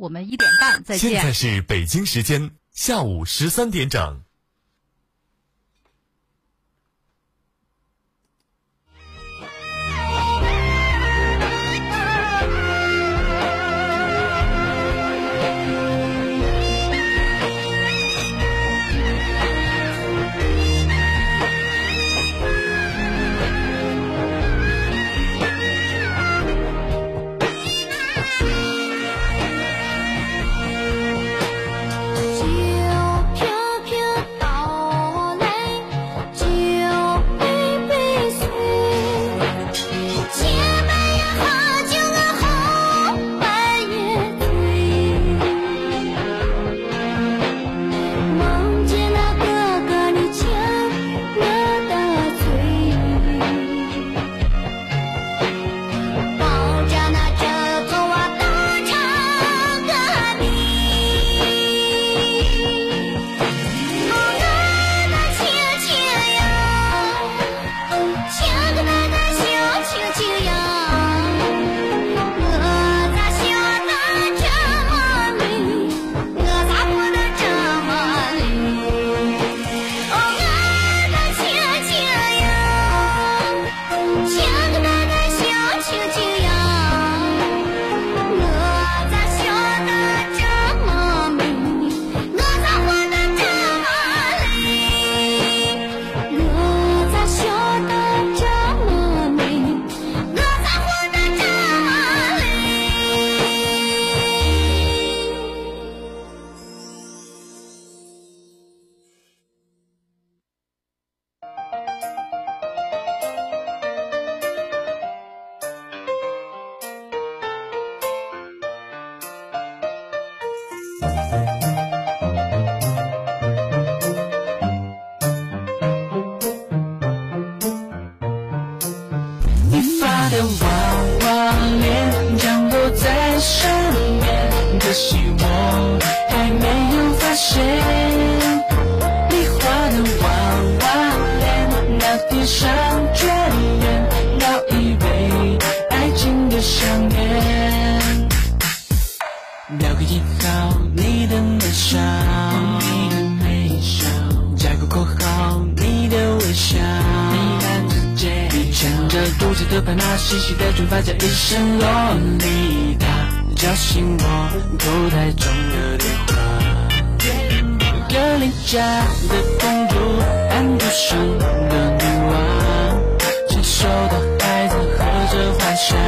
我们一点半再见。现在是北京时间下午十三点整。细细的卷发加一身洛丽塔，叫醒我口袋中的电话。格林家的公主，安徒生的女王，牵手的孩子喝着花香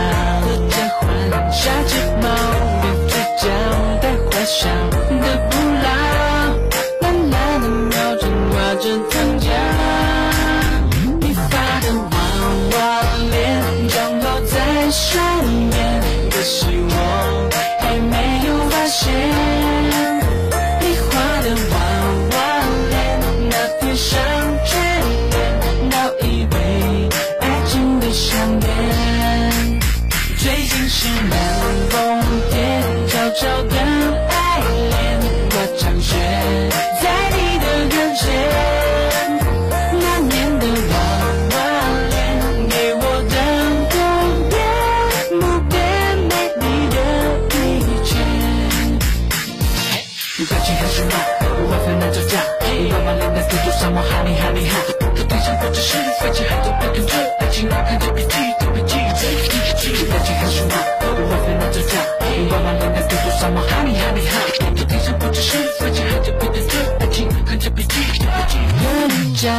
让我哈你哈你哈，头顶上不只是飞机，还在被跟着爱情，看着笔记，特别记，最记记，爱情还是我，我飞到这家，娃娃脸的嘟嘟，让我哈你哈你哈，头顶上不只是飞机，还在被跟着爱情，看着笔记，特别记。格林家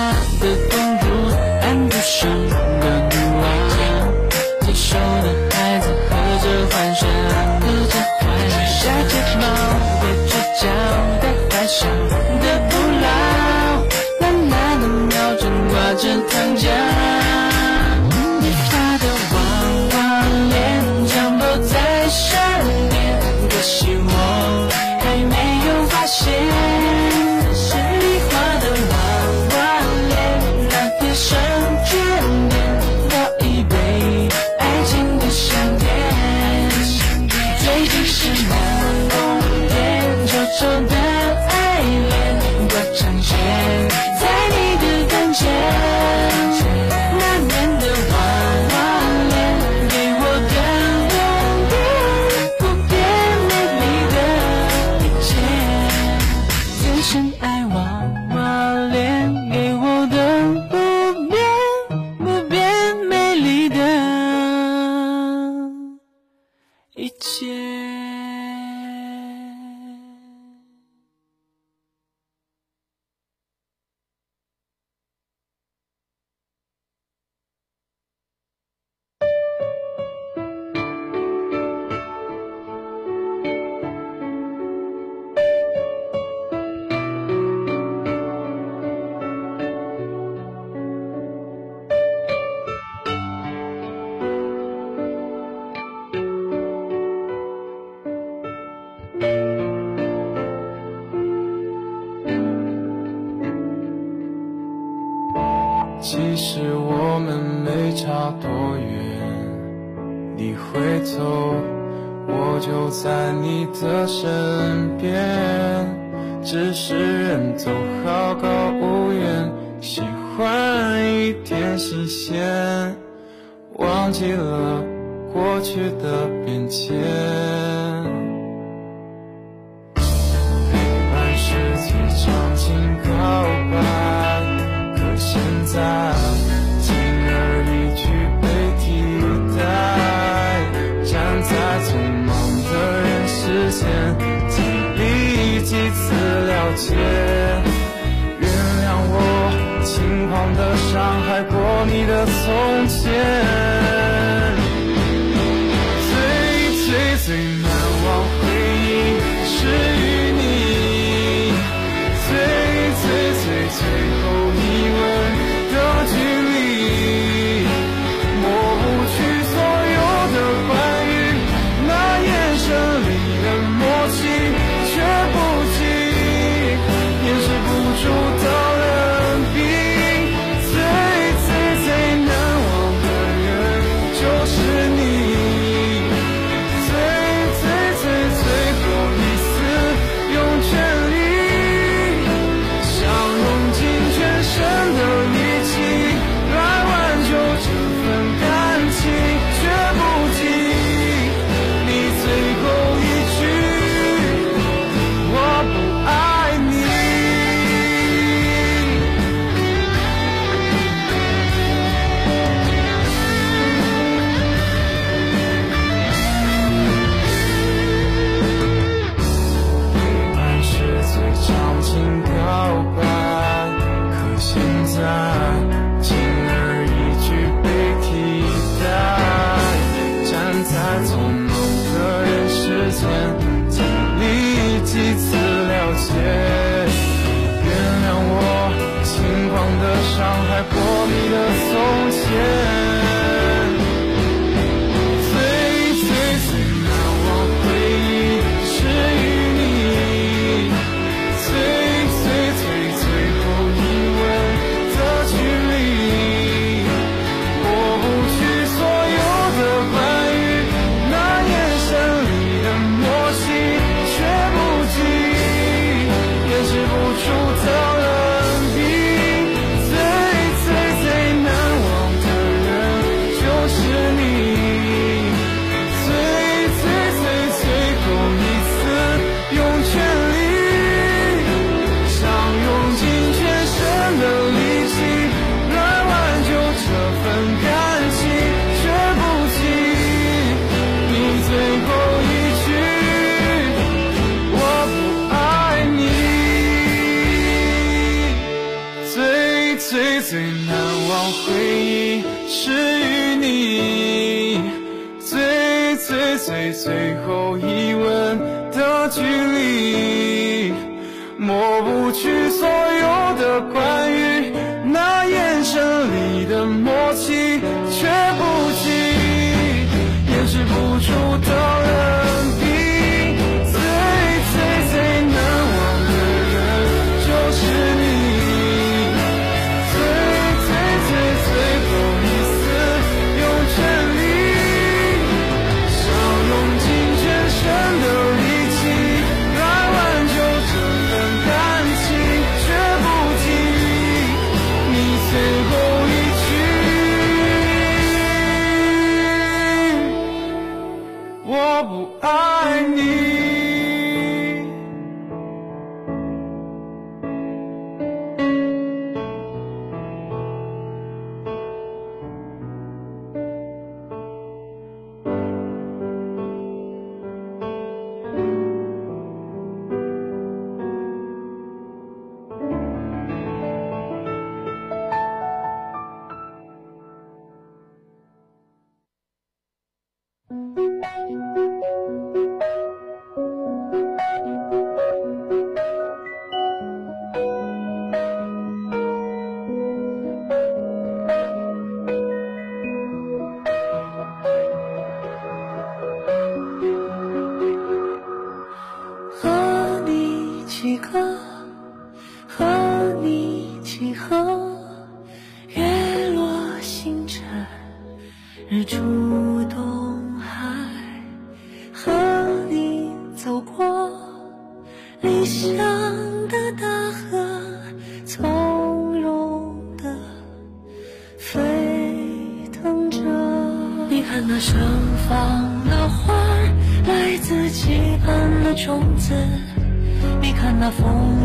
回头我就在你的身边只是人都好高骛远喜欢一点新鲜忘记了过去的变迁。了解原谅我轻狂的伤害过你的从前。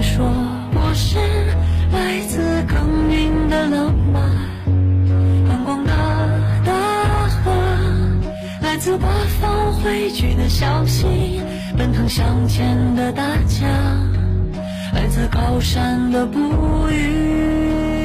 说我是来自耕耘的浪漫宽广的大河来自八方汇聚的小溪奔腾向前的大江来自高山的哺育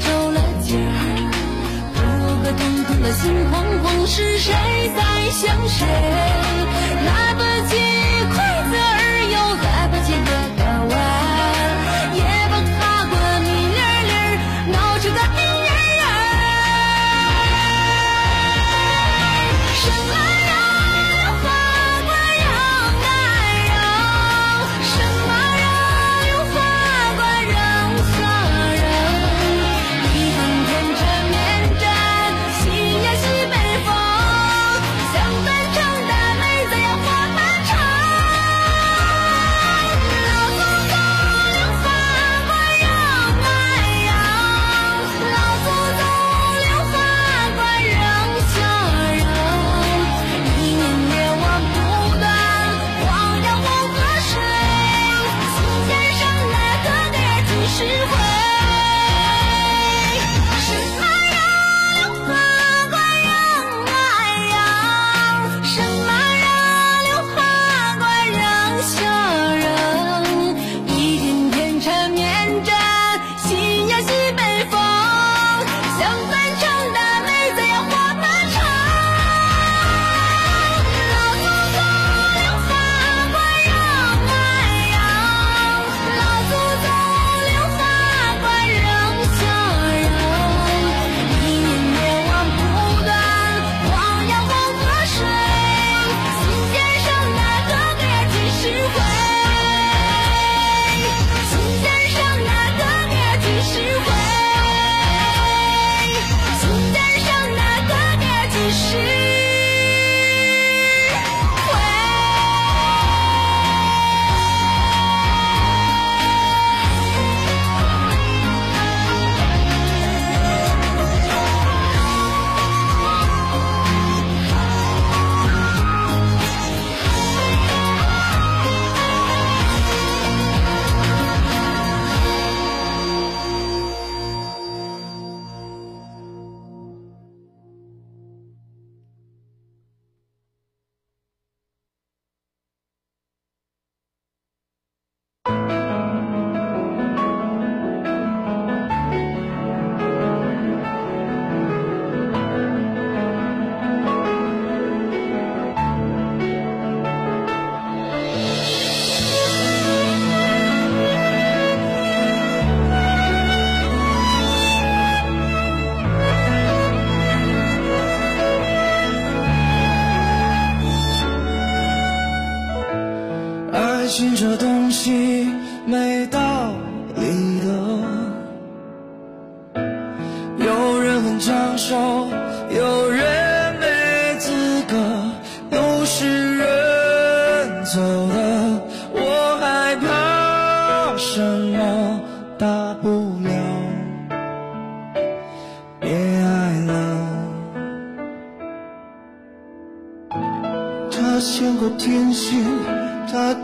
皱了筋儿，如个痛痛的心慌慌，是谁在想谁？那段情。信这东西没道理的，有人很抢手。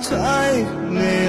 太美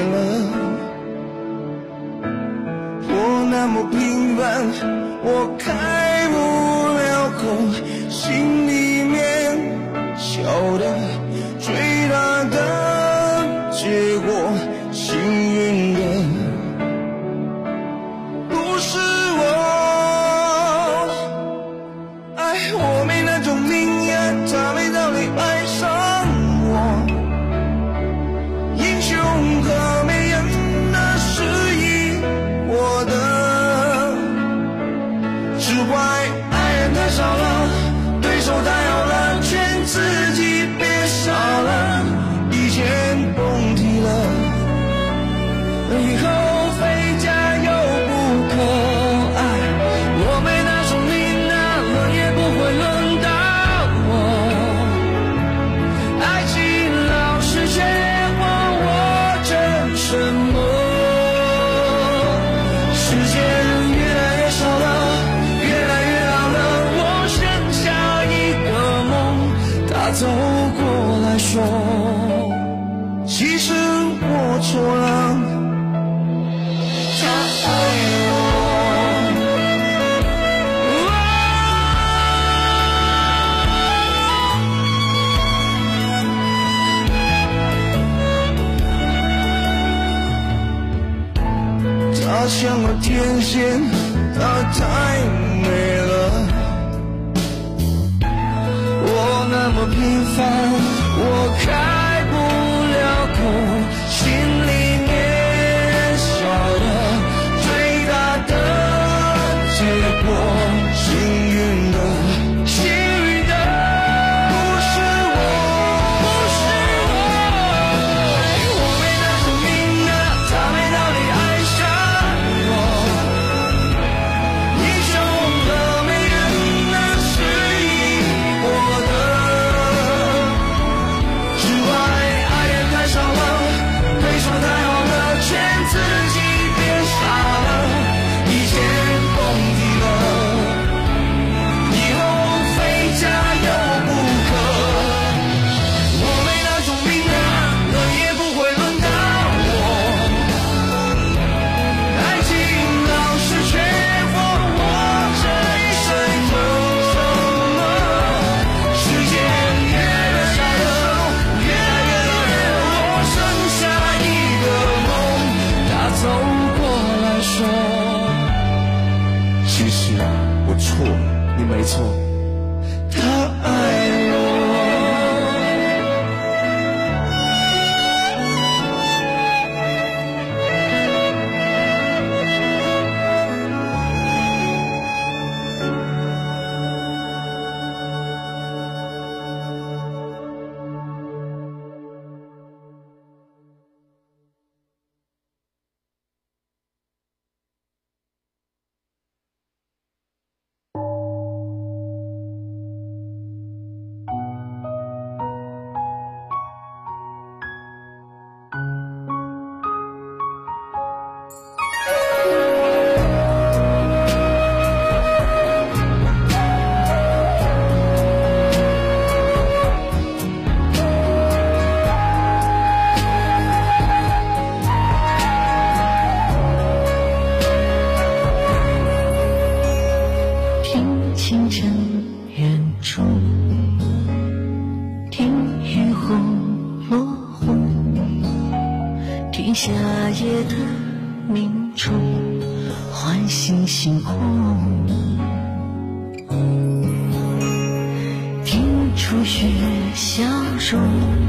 消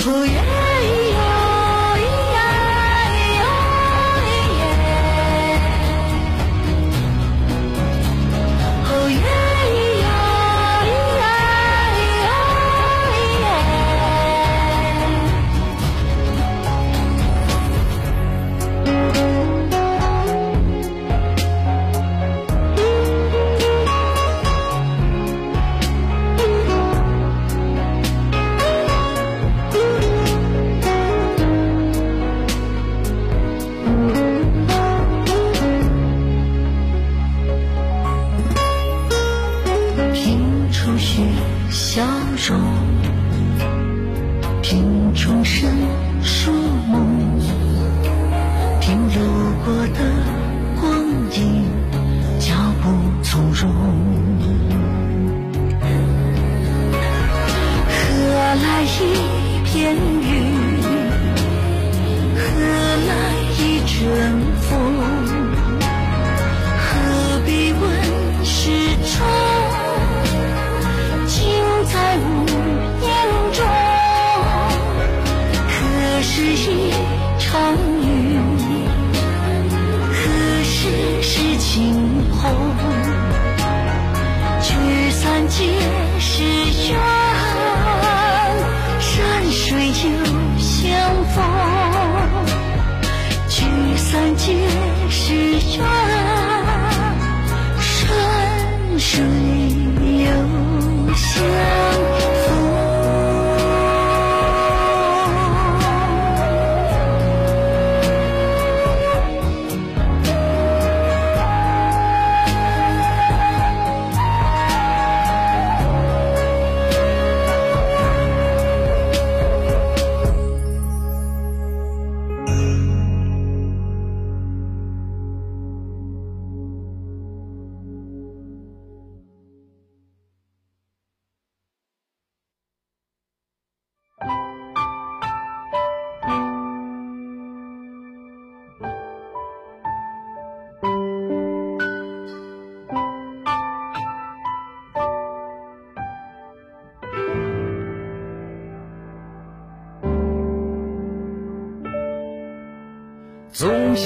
Oh yeah.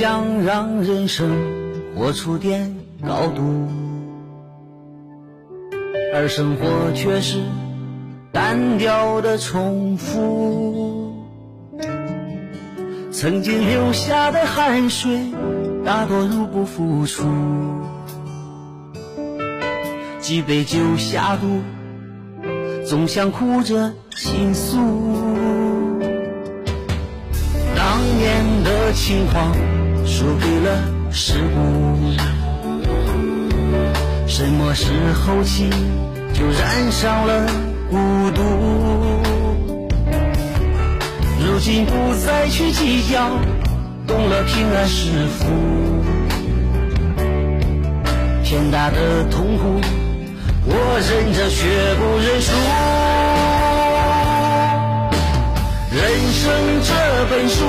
想让人生活出点高度，而生活却是单调的重复。曾经流下的汗水，大多入不敷出。几杯酒下肚，总想哭着倾诉。当年的情况输给了世故，什么时候起就染上了孤独？如今不再去计较，懂了平安是福。天大的痛苦，我忍着却不认输。人生这本书，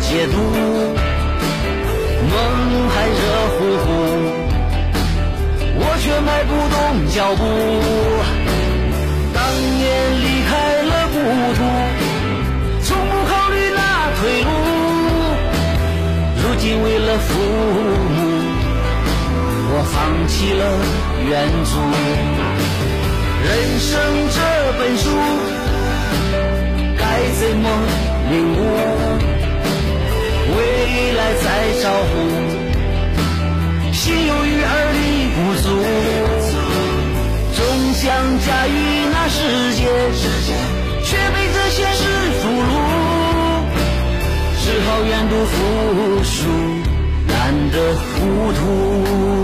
解读？梦还热乎乎，我却迈不动脚步。当年离开了故土，从不考虑那退路。如今为了父母，我放弃了远足。人生这本书，在招呼，心有余而力不足，总想驾驭那世界，却被这现实俘虏，只好愿赌服输，难得糊涂。